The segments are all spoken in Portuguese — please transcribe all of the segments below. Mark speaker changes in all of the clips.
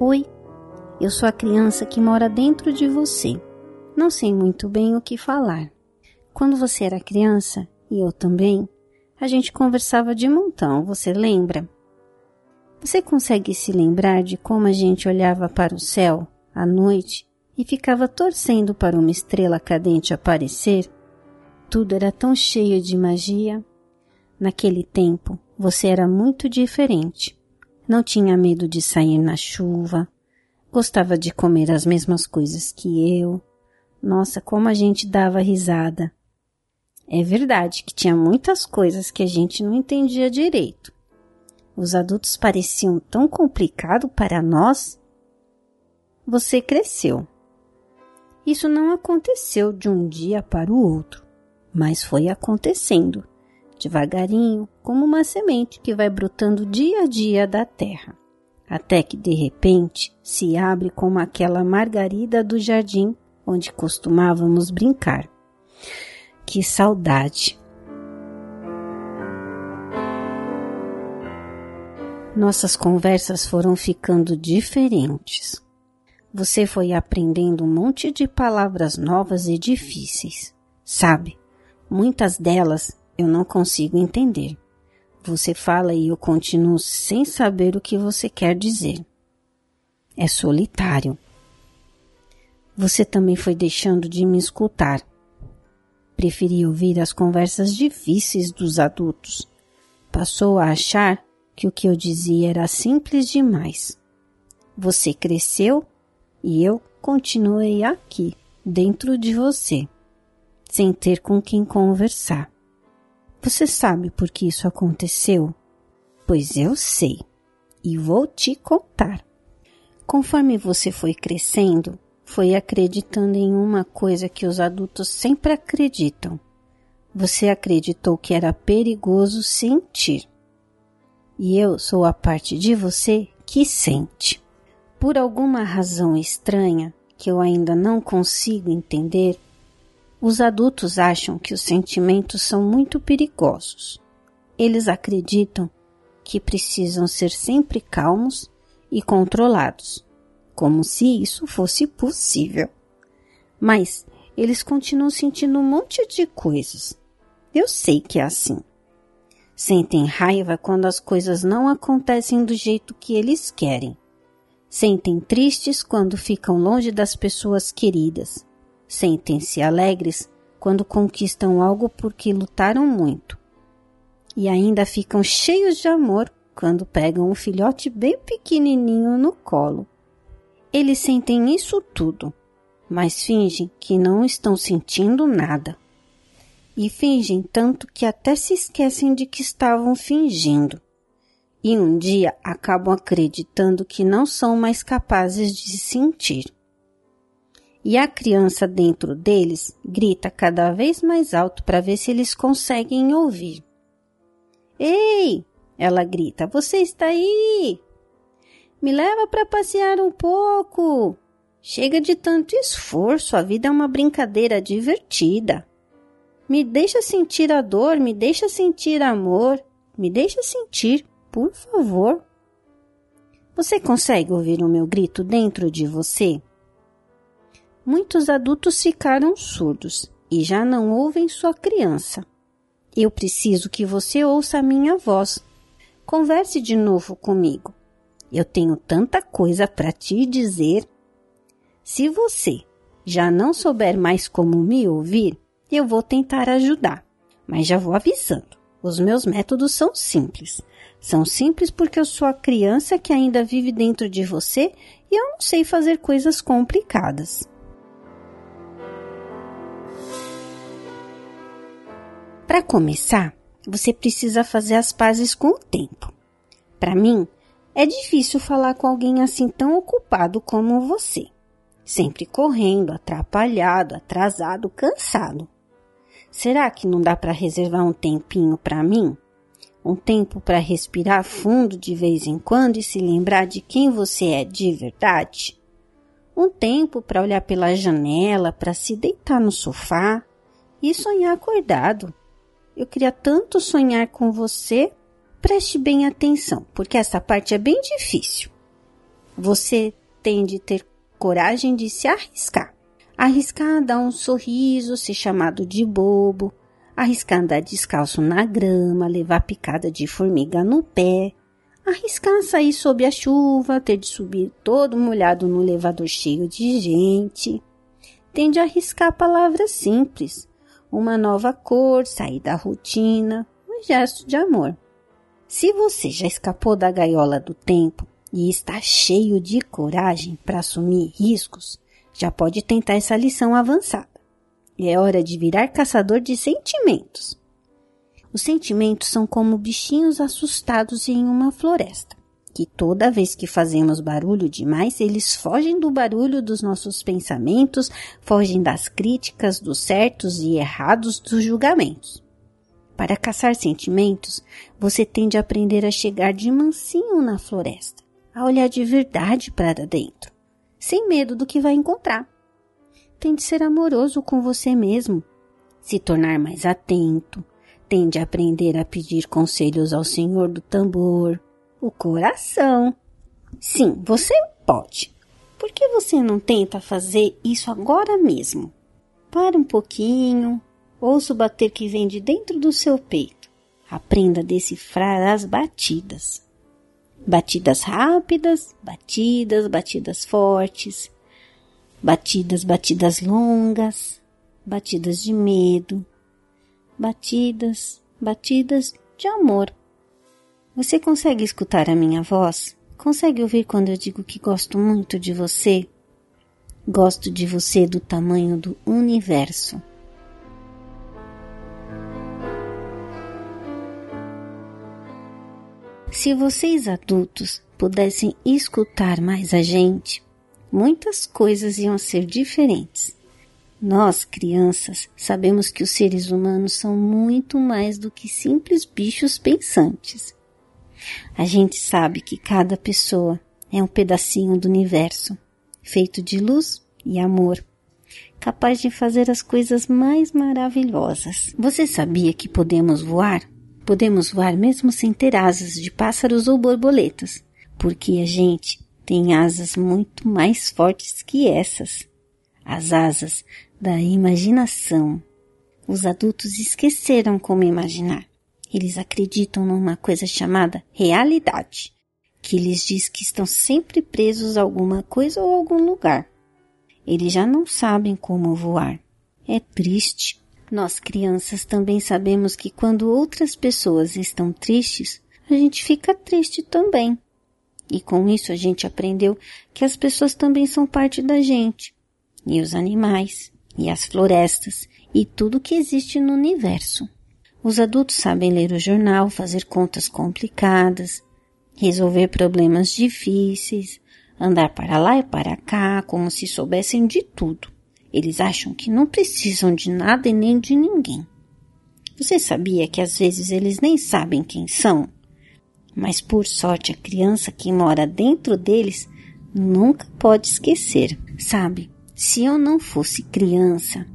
Speaker 1: Oi, eu sou a criança que mora dentro de você. Não sei muito bem o que falar. Quando você era criança, e eu também, a gente conversava de montão, você lembra? Você consegue se lembrar de como a gente olhava para o céu à noite e ficava torcendo para uma estrela cadente aparecer? Tudo era tão cheio de magia. Naquele tempo, você era muito diferente. Não tinha medo de sair na chuva, gostava de comer as mesmas coisas que eu. Nossa, como a gente dava risada. É verdade que tinha muitas coisas que a gente não entendia direito. Os adultos pareciam tão complicado para nós. Você cresceu. Isso não aconteceu de um dia para o outro, mas foi acontecendo, devagarinho, como uma semente que vai brotando dia a dia da terra, até que de repente se abre como aquela margarida do jardim onde costumávamos brincar. Que saudade! Nossas conversas foram ficando diferentes. Você foi aprendendo um monte de palavras novas e difíceis. Sabe, muitas delas eu não consigo entender. Você fala e eu continuo sem saber o que você quer dizer. É solitário. Você também foi deixando de me escutar. Preferi ouvir as conversas difíceis dos adultos. Passou a achar que o que eu dizia era simples demais. Você cresceu e eu continuei aqui, dentro de você, sem ter com quem conversar. Você sabe por que isso aconteceu? Pois eu sei e vou te contar. Conforme você foi crescendo, foi acreditando em uma coisa que os adultos sempre acreditam. Você acreditou que era perigoso sentir e eu sou a parte de você que sente. Por alguma razão estranha que eu ainda não consigo entender, os adultos acham que os sentimentos são muito perigosos. Eles acreditam que precisam ser sempre calmos e controlados, como se isso fosse possível. Mas eles continuam sentindo um monte de coisas. Eu sei que é assim. Sentem raiva quando as coisas não acontecem do jeito que eles querem. Sentem tristes quando ficam longe das pessoas queridas. Sentem-se alegres quando conquistam algo porque lutaram muito. E ainda ficam cheios de amor quando pegam um filhote bem pequenininho no colo. Eles sentem isso tudo, mas fingem que não estão sentindo nada e fingem tanto que até se esquecem de que estavam fingindo. E um dia acabam acreditando que não são mais capazes de sentir. E a criança dentro deles grita cada vez mais alto para ver se eles conseguem ouvir. Ei! Ela grita: Você está aí? Me leva para passear um pouco. Chega de tanto esforço, a vida é uma brincadeira divertida. Me deixa sentir a dor, me deixa sentir amor, me deixa sentir, por favor. Você consegue ouvir o meu grito dentro de você? Muitos adultos ficaram surdos e já não ouvem sua criança. Eu preciso que você ouça a minha voz. Converse de novo comigo. Eu tenho tanta coisa para te dizer. Se você já não souber mais como me ouvir, eu vou tentar ajudar. Mas já vou avisando. Os meus métodos são simples. São simples porque eu sou a criança que ainda vive dentro de você e eu não sei fazer coisas complicadas. Para começar, você precisa fazer as pazes com o tempo. Para mim, é difícil falar com alguém assim tão ocupado como você. Sempre correndo, atrapalhado, atrasado, cansado. Será que não dá para reservar um tempinho para mim? Um tempo para respirar fundo de vez em quando e se lembrar de quem você é de verdade? Um tempo para olhar pela janela, para se deitar no sofá e sonhar acordado. Eu queria tanto sonhar com você. Preste bem atenção, porque essa parte é bem difícil. Você tem de ter coragem de se arriscar. Arriscar dar um sorriso, ser chamado de bobo, arriscar andar descalço na grama, levar picada de formiga no pé, arriscar sair sob a chuva, ter de subir todo molhado no elevador cheio de gente. Tem de arriscar palavras simples, uma nova cor, sair da rotina, um gesto de amor. Se você já escapou da gaiola do tempo e está cheio de coragem para assumir riscos, já pode tentar essa lição avançada. É hora de virar caçador de sentimentos. Os sentimentos são como bichinhos assustados em uma floresta, que toda vez que fazemos barulho demais, eles fogem do barulho dos nossos pensamentos, fogem das críticas, dos certos e errados dos julgamentos. Para caçar sentimentos, você tem de aprender a chegar de mansinho na floresta, a olhar de verdade para dentro, sem medo do que vai encontrar. Tem de ser amoroso com você mesmo, se tornar mais atento, tem de aprender a pedir conselhos ao senhor do tambor, o coração. Sim, você pode. Por que você não tenta fazer isso agora mesmo? Para um pouquinho, ouça o bater que vem de dentro do seu peito. Aprenda a decifrar as batidas. Batidas rápidas, batidas, batidas fortes, batidas, batidas longas, batidas de medo, batidas, batidas de amor. Você consegue escutar a minha voz? Consegue ouvir quando eu digo que gosto muito de você? Gosto de você do tamanho do universo. Se vocês adultos pudessem escutar mais a gente, muitas coisas iam ser diferentes. Nós, crianças, sabemos que os seres humanos são muito mais do que simples bichos pensantes. A gente sabe que cada pessoa é um pedacinho do universo, feito de luz e amor, capaz de fazer as coisas mais maravilhosas. Você sabia que podemos voar? Podemos voar mesmo sem ter asas de pássaros ou borboletas, porque a gente tem asas muito mais fortes que essas. As asas da imaginação. Os adultos esqueceram como imaginar. Eles acreditam numa coisa chamada realidade, que lhes diz que estão sempre presos a alguma coisa ou algum lugar. Eles já não sabem como voar. É triste. Nós crianças também sabemos que quando outras pessoas estão tristes, a gente fica triste também. E com isso a gente aprendeu que as pessoas também são parte da gente. E os animais, e as florestas e tudo que existe no universo. Os adultos sabem ler o jornal, fazer contas complicadas, resolver problemas difíceis, andar para lá e para cá como se soubessem de tudo. Eles acham que não precisam de nada e nem de ninguém. Você sabia que às vezes eles nem sabem quem são? Mas por sorte a criança que mora dentro deles nunca pode esquecer, sabe? Se eu não fosse criança,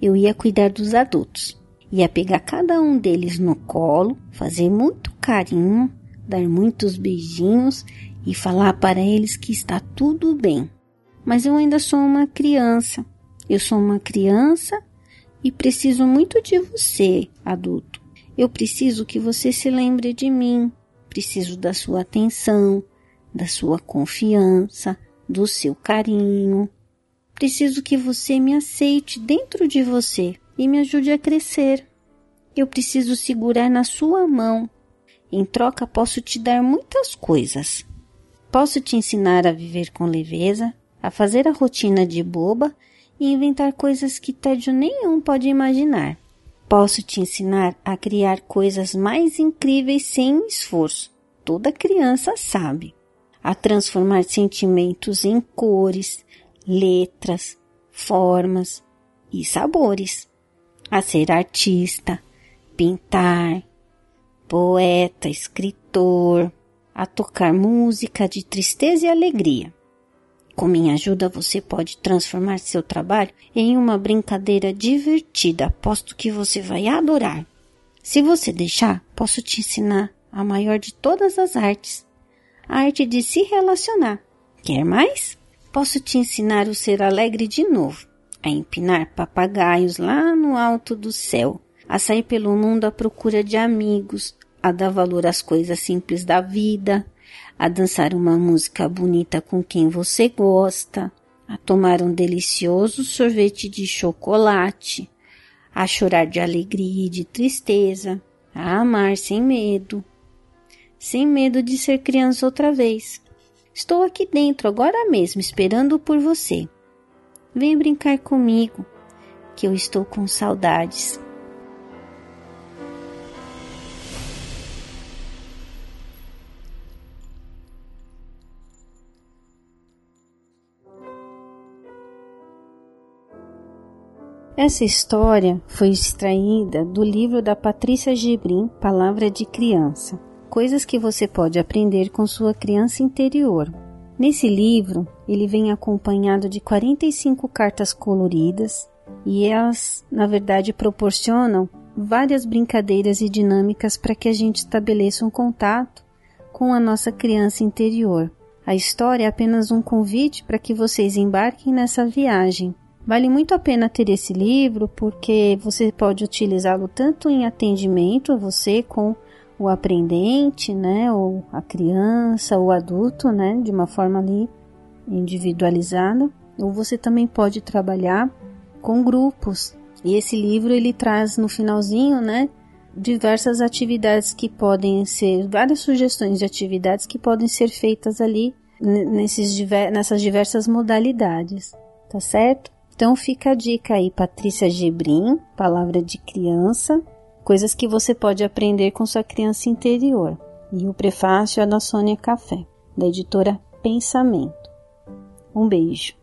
Speaker 1: eu ia cuidar dos adultos. Ia pegar cada um deles no colo, fazer muito carinho, dar muitos beijinhos e falar para eles que está tudo bem. Mas eu ainda sou uma criança. Eu sou uma criança e preciso muito de você, adulto. Eu preciso que você se lembre de mim. Preciso da sua atenção, da sua confiança, do seu carinho. Preciso que você me aceite dentro de você e me ajude a crescer. Eu preciso segurar na sua mão. Em troca, posso te dar muitas coisas. Posso te ensinar a viver com leveza, a fazer a rotina de boba e inventar coisas que tédio nenhum pode imaginar. Posso te ensinar a criar coisas mais incríveis sem esforço. Toda criança sabe. A transformar sentimentos em cores, letras, formas e sabores, a ser artista, pintar, poeta, escritor, a tocar música de tristeza e alegria. Com minha ajuda, você pode transformar seu trabalho em uma brincadeira divertida. Aposto que você vai adorar. Se você deixar, posso te ensinar a maior de todas as artes, a arte de se relacionar Quer mais? Posso te ensinar o ser alegre de novo, a empinar papagaios lá no alto do céu, a sair pelo mundo à procura de amigos, a dar valor às coisas simples da vida, a dançar uma música bonita com quem você gosta, a tomar um delicioso sorvete de chocolate, a chorar de alegria e de tristeza, a amar sem medo, sem medo de ser criança outra vez. Estou aqui dentro agora mesmo, esperando por você. Vem brincar comigo, que eu estou com saudades. Essa história foi extraída do livro da Patrícia Gibrim, Palavra de Criança. Coisas que você pode aprender com sua criança interior. Nesse livro, ele vem acompanhado de 45 cartas coloridas e elas, na verdade, proporcionam várias brincadeiras e dinâmicas para que a gente estabeleça um contato com a nossa criança interior. A história é apenas um convite para que vocês embarquem nessa viagem Vale muito a pena ter esse livro porque você pode utilizá-lo tanto em atendimento, você com o aprendente, né, ou a criança, ou adulto, né, de uma forma ali individualizada, ou você também pode trabalhar com grupos. E esse livro ele traz no finalzinho, né, diversas atividades que podem ser, várias sugestões de atividades que podem ser feitas ali nesses, nessas diversas modalidades, tá certo? Então fica a dica aí, Patrícia Gebrim, palavra de criança, coisas que você pode aprender com sua criança interior. E o prefácio é da Sônia Café, da editora Pensamento. Um beijo.